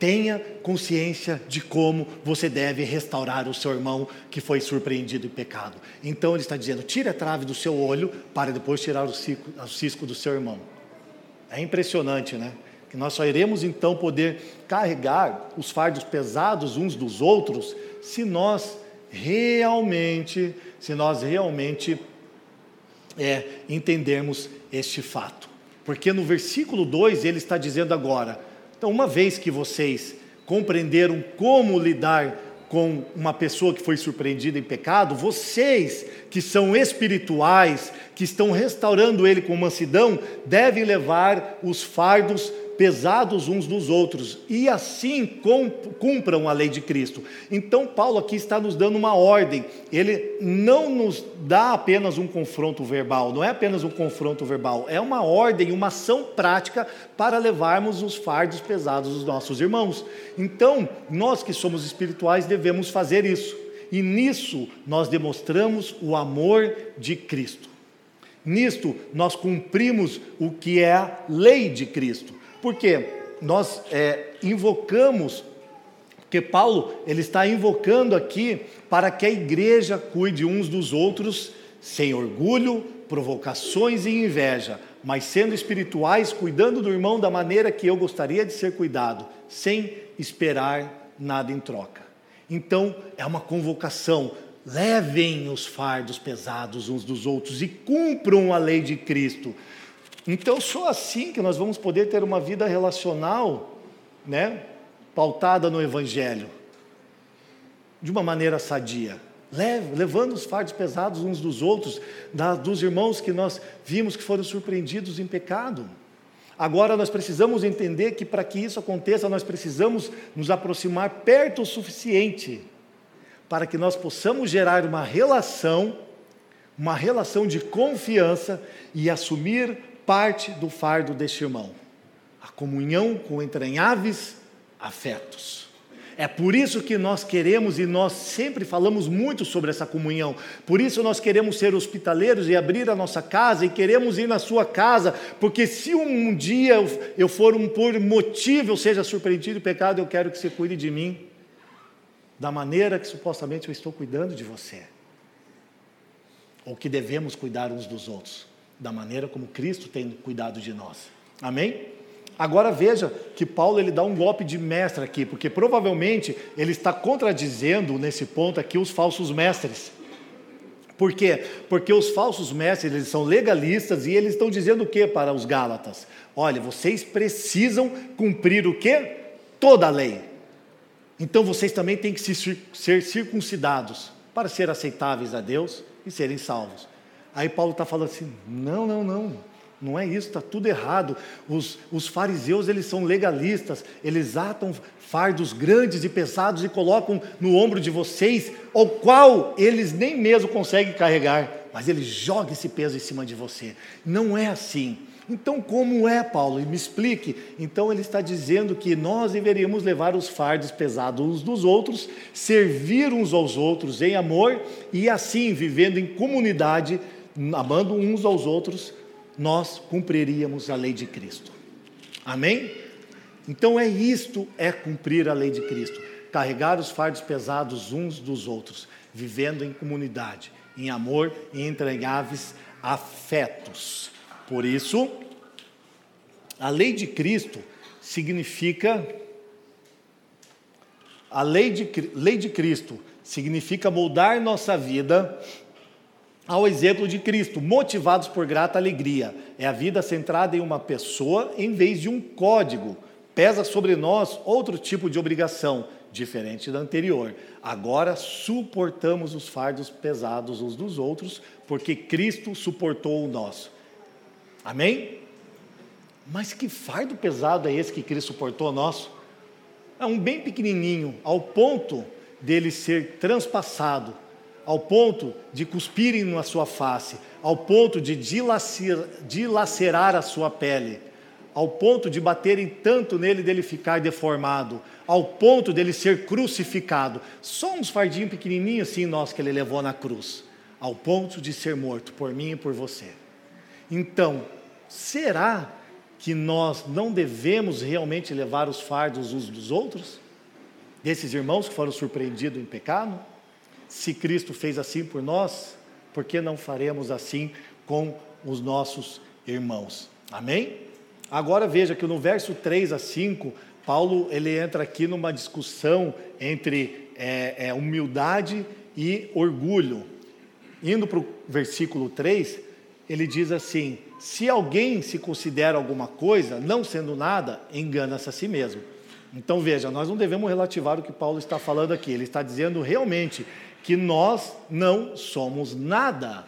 Tenha consciência de como você deve restaurar o seu irmão que foi surpreendido em pecado. Então ele está dizendo: tire a trave do seu olho para depois tirar o cisco, o cisco do seu irmão. É impressionante, né? que nós só iremos então poder carregar os fardos pesados uns dos outros se nós realmente, se nós realmente é, entendermos este fato. Porque no versículo 2 ele está dizendo agora: então, uma vez que vocês compreenderam como lidar com uma pessoa que foi surpreendida em pecado, vocês que são espirituais, que estão restaurando ele com mansidão, devem levar os fardos pesados uns dos outros, e assim cumpram a lei de Cristo. Então, Paulo aqui está nos dando uma ordem, ele não nos dá apenas um confronto verbal, não é apenas um confronto verbal, é uma ordem, uma ação prática para levarmos os fardos pesados dos nossos irmãos. Então, nós que somos espirituais devemos fazer isso, e nisso nós demonstramos o amor de Cristo. Nisto, nós cumprimos o que é a lei de Cristo. Porque nós é, invocamos, porque Paulo ele está invocando aqui para que a igreja cuide uns dos outros sem orgulho, provocações e inveja, mas sendo espirituais, cuidando do irmão da maneira que eu gostaria de ser cuidado, sem esperar nada em troca. Então, é uma convocação. Levem os fardos pesados uns dos outros e cumpram a lei de Cristo. Então, só assim que nós vamos poder ter uma vida relacional, né, pautada no Evangelho, de uma maneira sadia, levando os fardos pesados uns dos outros, dos irmãos que nós vimos que foram surpreendidos em pecado. Agora nós precisamos entender que para que isso aconteça, nós precisamos nos aproximar perto o suficiente para que nós possamos gerar uma relação, uma relação de confiança e assumir parte do fardo deste irmão, a comunhão com entranháveis afetos. É por isso que nós queremos e nós sempre falamos muito sobre essa comunhão. Por isso nós queremos ser hospitaleiros e abrir a nossa casa e queremos ir na sua casa, porque se um dia eu for um por motivo eu seja surpreendido em pecado, eu quero que você cuide de mim da maneira que supostamente eu estou cuidando de você. Ou que devemos cuidar uns dos outros, da maneira como Cristo tem cuidado de nós. Amém? Agora veja que Paulo ele dá um golpe de mestre aqui, porque provavelmente ele está contradizendo nesse ponto aqui os falsos mestres. Por quê? Porque os falsos mestres eles são legalistas e eles estão dizendo o que para os Gálatas? Olha, vocês precisam cumprir o que? Toda a lei. Então vocês também têm que ser circuncidados para ser aceitáveis a Deus e serem salvos. Aí Paulo está falando assim: não, não, não. Não é isso, está tudo errado. Os, os fariseus, eles são legalistas, eles atam fardos grandes e pesados e colocam no ombro de vocês, o qual eles nem mesmo conseguem carregar, mas eles jogam esse peso em cima de você. Não é assim. Então, como é, Paulo? Me explique. Então, ele está dizendo que nós deveríamos levar os fardos pesados uns dos outros, servir uns aos outros em amor e assim, vivendo em comunidade, amando uns aos outros, nós cumpriríamos a lei de Cristo. Amém? Então é isto é cumprir a lei de Cristo, carregar os fardos pesados uns dos outros, vivendo em comunidade, em amor e entranháveis afetos. Por isso, a lei de Cristo significa a lei de, lei de Cristo significa moldar nossa vida ao exemplo de Cristo, motivados por grata alegria. É a vida centrada em uma pessoa em vez de um código. Pesa sobre nós outro tipo de obrigação, diferente da anterior. Agora suportamos os fardos pesados uns dos outros, porque Cristo suportou o nosso. Amém? Mas que fardo pesado é esse que Cristo suportou o nosso? É um bem pequenininho, ao ponto dele ser transpassado ao ponto de cuspirem na sua face, ao ponto de dilacerar, a sua pele, ao ponto de baterem tanto nele dele ficar deformado, ao ponto dele ser crucificado. Só uns fardinhos pequenininhos assim nós que ele levou na cruz, ao ponto de ser morto por mim e por você. Então, será que nós não devemos realmente levar os fardos uns dos outros? Desses irmãos que foram surpreendidos em pecado? Se Cristo fez assim por nós, por que não faremos assim com os nossos irmãos? Amém? Agora veja que no verso 3 a 5, Paulo ele entra aqui numa discussão entre é, é, humildade e orgulho. Indo para o versículo 3, ele diz assim: Se alguém se considera alguma coisa, não sendo nada, engana-se a si mesmo. Então veja, nós não devemos relativar o que Paulo está falando aqui, ele está dizendo realmente que nós não somos nada.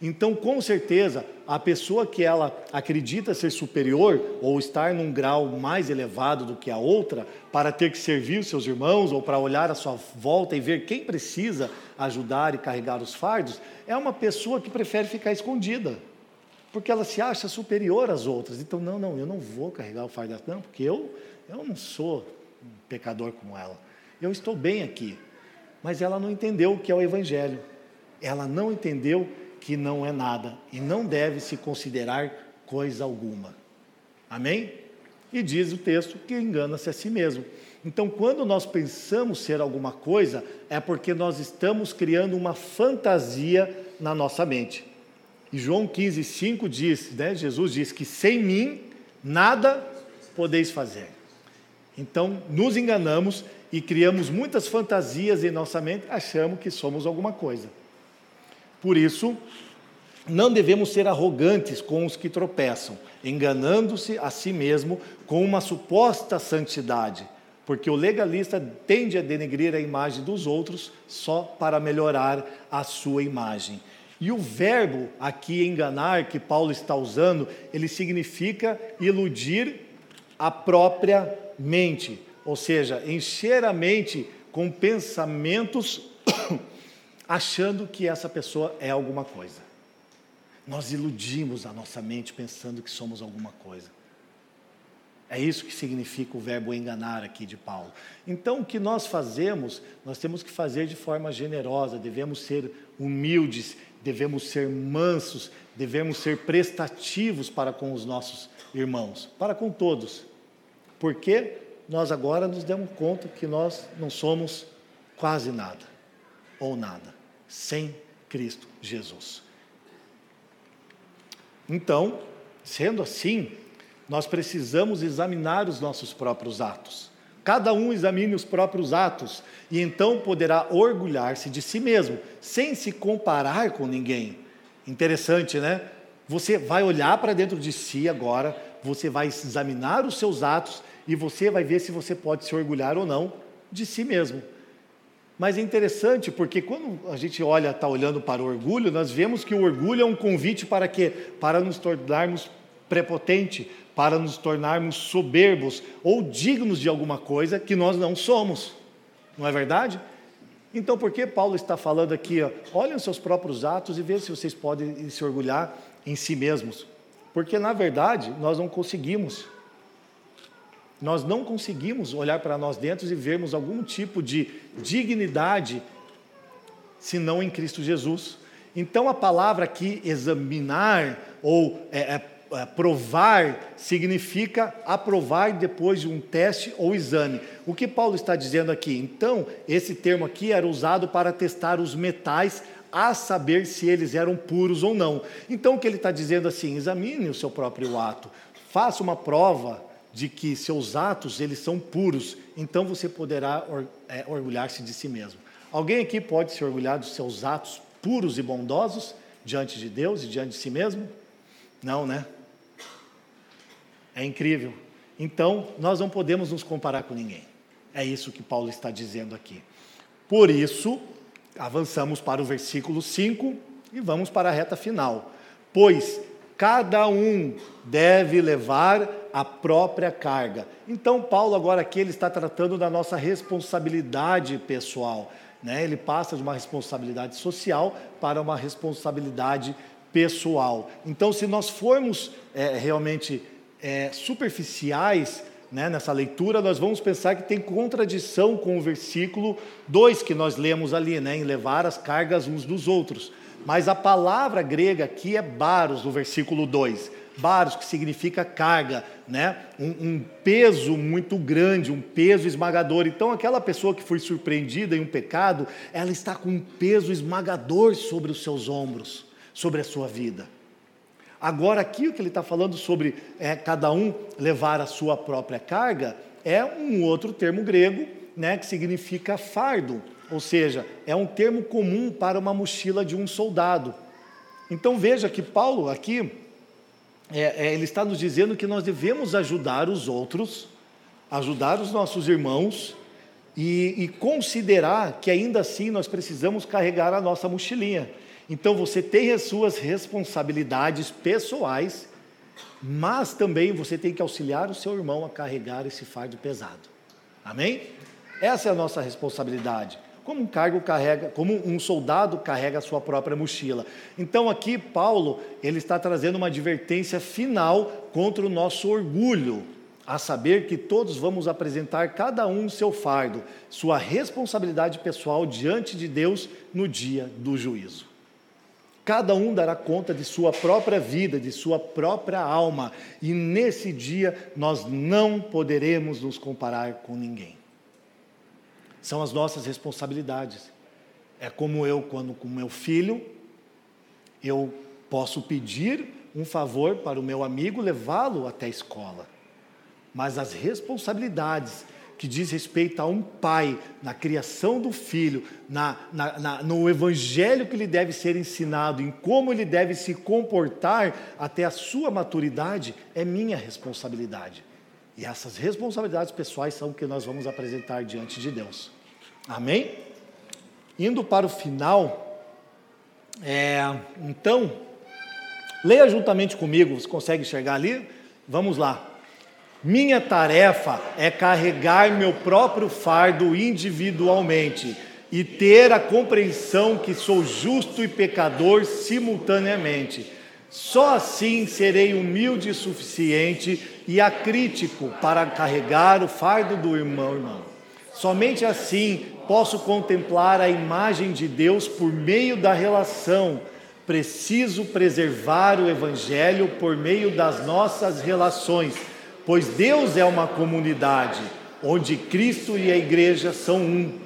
Então, com certeza, a pessoa que ela acredita ser superior ou estar num grau mais elevado do que a outra, para ter que servir os seus irmãos ou para olhar à sua volta e ver quem precisa ajudar e carregar os fardos, é uma pessoa que prefere ficar escondida, porque ela se acha superior às outras. Então, não, não, eu não vou carregar o fardo, não, porque eu, eu não sou um pecador como ela. Eu estou bem aqui mas ela não entendeu o que é o Evangelho. Ela não entendeu que não é nada e não deve se considerar coisa alguma. Amém? E diz o texto que engana-se a si mesmo. Então, quando nós pensamos ser alguma coisa, é porque nós estamos criando uma fantasia na nossa mente. E João 15, 5 diz, né, Jesus diz que sem mim nada podeis fazer. Então, nos enganamos e criamos muitas fantasias em nossa mente, achamos que somos alguma coisa. Por isso, não devemos ser arrogantes com os que tropeçam, enganando-se a si mesmo com uma suposta santidade, porque o legalista tende a denegrir a imagem dos outros só para melhorar a sua imagem. E o verbo aqui enganar que Paulo está usando, ele significa iludir a própria mente, ou seja, encher a mente com pensamentos achando que essa pessoa é alguma coisa. Nós iludimos a nossa mente pensando que somos alguma coisa. É isso que significa o verbo enganar aqui de Paulo. Então, o que nós fazemos, nós temos que fazer de forma generosa, devemos ser humildes, devemos ser mansos, devemos ser prestativos para com os nossos irmãos, para com todos. Porque nós agora nos demos conta que nós não somos quase nada, ou nada, sem Cristo Jesus. Então, sendo assim, nós precisamos examinar os nossos próprios atos. Cada um examine os próprios atos e então poderá orgulhar-se de si mesmo, sem se comparar com ninguém. Interessante, né? Você vai olhar para dentro de si agora, você vai examinar os seus atos e você vai ver se você pode se orgulhar ou não de si mesmo. Mas é interessante porque quando a gente olha, está olhando para o orgulho, nós vemos que o orgulho é um convite para quê? Para nos tornarmos prepotente, para nos tornarmos soberbos ou dignos de alguma coisa que nós não somos. Não é verdade? Então, por que Paulo está falando aqui? Ó, olhem os seus próprios atos e vejam se vocês podem se orgulhar em si mesmos. Porque, na verdade, nós não conseguimos. Nós não conseguimos olhar para nós dentro e vermos algum tipo de dignidade, senão em Cristo Jesus. Então, a palavra aqui, examinar ou é, é, é, provar significa aprovar depois de um teste ou exame. O que Paulo está dizendo aqui? Então, esse termo aqui era usado para testar os metais a saber se eles eram puros ou não. Então, o que ele está dizendo assim? Examine o seu próprio ato, faça uma prova de que seus atos eles são puros. Então, você poderá é, orgulhar-se de si mesmo. Alguém aqui pode se orgulhar dos seus atos puros e bondosos diante de Deus e diante de si mesmo? Não, né? É incrível. Então, nós não podemos nos comparar com ninguém. É isso que Paulo está dizendo aqui. Por isso, avançamos para o versículo 5 e vamos para a reta final. Pois cada um deve levar a própria carga. Então, Paulo, agora aqui, ele está tratando da nossa responsabilidade pessoal. Né? Ele passa de uma responsabilidade social para uma responsabilidade pessoal. Então, se nós formos é, realmente é, superficiais né, nessa leitura, nós vamos pensar que tem contradição com o versículo 2 que nós lemos ali, né, em levar as cargas uns dos outros. Mas a palavra grega aqui é baros, no versículo 2. Baros, que significa carga, né? Um, um, peso muito grande, um peso esmagador. Então, aquela pessoa que foi surpreendida em um pecado, ela está com um peso esmagador sobre os seus ombros, sobre a sua vida. Agora, aqui o que ele está falando sobre é, cada um levar a sua própria carga é um outro termo grego, né, que significa fardo, ou seja, é um termo comum para uma mochila de um soldado. Então veja que Paulo aqui é, é, ele está nos dizendo que nós devemos ajudar os outros, ajudar os nossos irmãos e, e considerar que ainda assim nós precisamos carregar a nossa mochilinha. Então você tem as suas responsabilidades pessoais, mas também você tem que auxiliar o seu irmão a carregar esse fardo pesado. Amém? Essa é a nossa responsabilidade. Como um cargo carrega, como um soldado carrega a sua própria mochila. Então aqui Paulo, ele está trazendo uma advertência final contra o nosso orgulho, a saber que todos vamos apresentar cada um seu fardo, sua responsabilidade pessoal diante de Deus no dia do juízo. Cada um dará conta de sua própria vida, de sua própria alma, e nesse dia nós não poderemos nos comparar com ninguém. São as nossas responsabilidades. É como eu, quando com meu filho, eu posso pedir um favor para o meu amigo, levá-lo até a escola. Mas as responsabilidades que diz respeito a um pai, na criação do filho, na, na, na, no evangelho que ele deve ser ensinado, em como ele deve se comportar até a sua maturidade, é minha responsabilidade. E essas responsabilidades pessoais são que nós vamos apresentar diante de Deus. Amém? Indo para o final, é, então, leia juntamente comigo, você consegue enxergar ali? Vamos lá. Minha tarefa é carregar meu próprio fardo individualmente e ter a compreensão que sou justo e pecador simultaneamente. Só assim serei humilde o suficiente e acrítico para carregar o fardo do irmão, irmão. Somente assim posso contemplar a imagem de Deus por meio da relação. Preciso preservar o Evangelho por meio das nossas relações, pois Deus é uma comunidade onde Cristo e a igreja são um.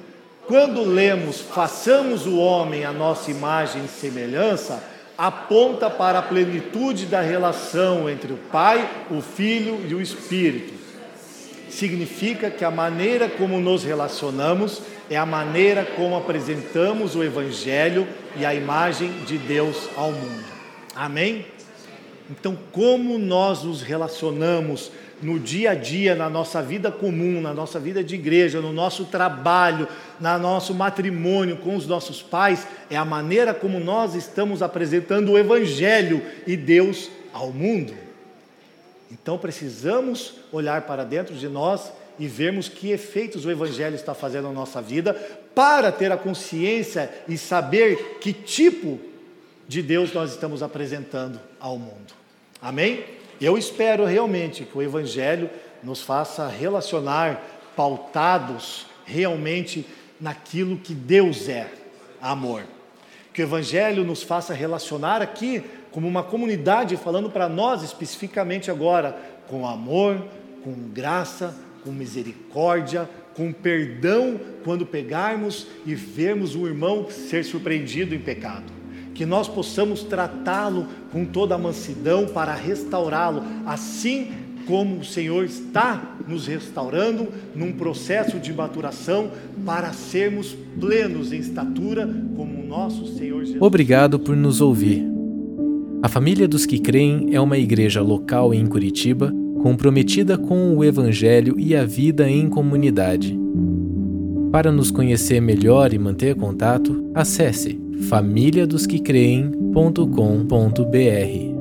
Quando lemos façamos o homem a nossa imagem e semelhança, aponta para a plenitude da relação entre o Pai, o Filho e o Espírito. Significa que a maneira como nos relacionamos é a maneira como apresentamos o Evangelho e a imagem de Deus ao mundo. Amém? Então, como nós nos relacionamos no dia a dia, na nossa vida comum, na nossa vida de igreja, no nosso trabalho, no nosso matrimônio com os nossos pais, é a maneira como nós estamos apresentando o Evangelho e Deus ao mundo. Então precisamos olhar para dentro de nós e vermos que efeitos o Evangelho está fazendo na nossa vida, para ter a consciência e saber que tipo de Deus nós estamos apresentando ao mundo. Amém? Eu espero realmente que o Evangelho nos faça relacionar pautados realmente naquilo que Deus é, amor. Que o Evangelho nos faça relacionar aqui como uma comunidade, falando para nós especificamente agora, com amor, com graça, com misericórdia, com perdão quando pegarmos e vermos o irmão ser surpreendido em pecado que nós possamos tratá-lo com toda a mansidão para restaurá-lo, assim como o Senhor está nos restaurando num processo de maturação para sermos plenos em estatura como o nosso Senhor Jesus. Obrigado por nos ouvir. A Família dos que Creem é uma igreja local em Curitiba comprometida com o Evangelho e a vida em comunidade. Para nos conhecer melhor e manter contato, acesse famíliadosquecreem.com.br.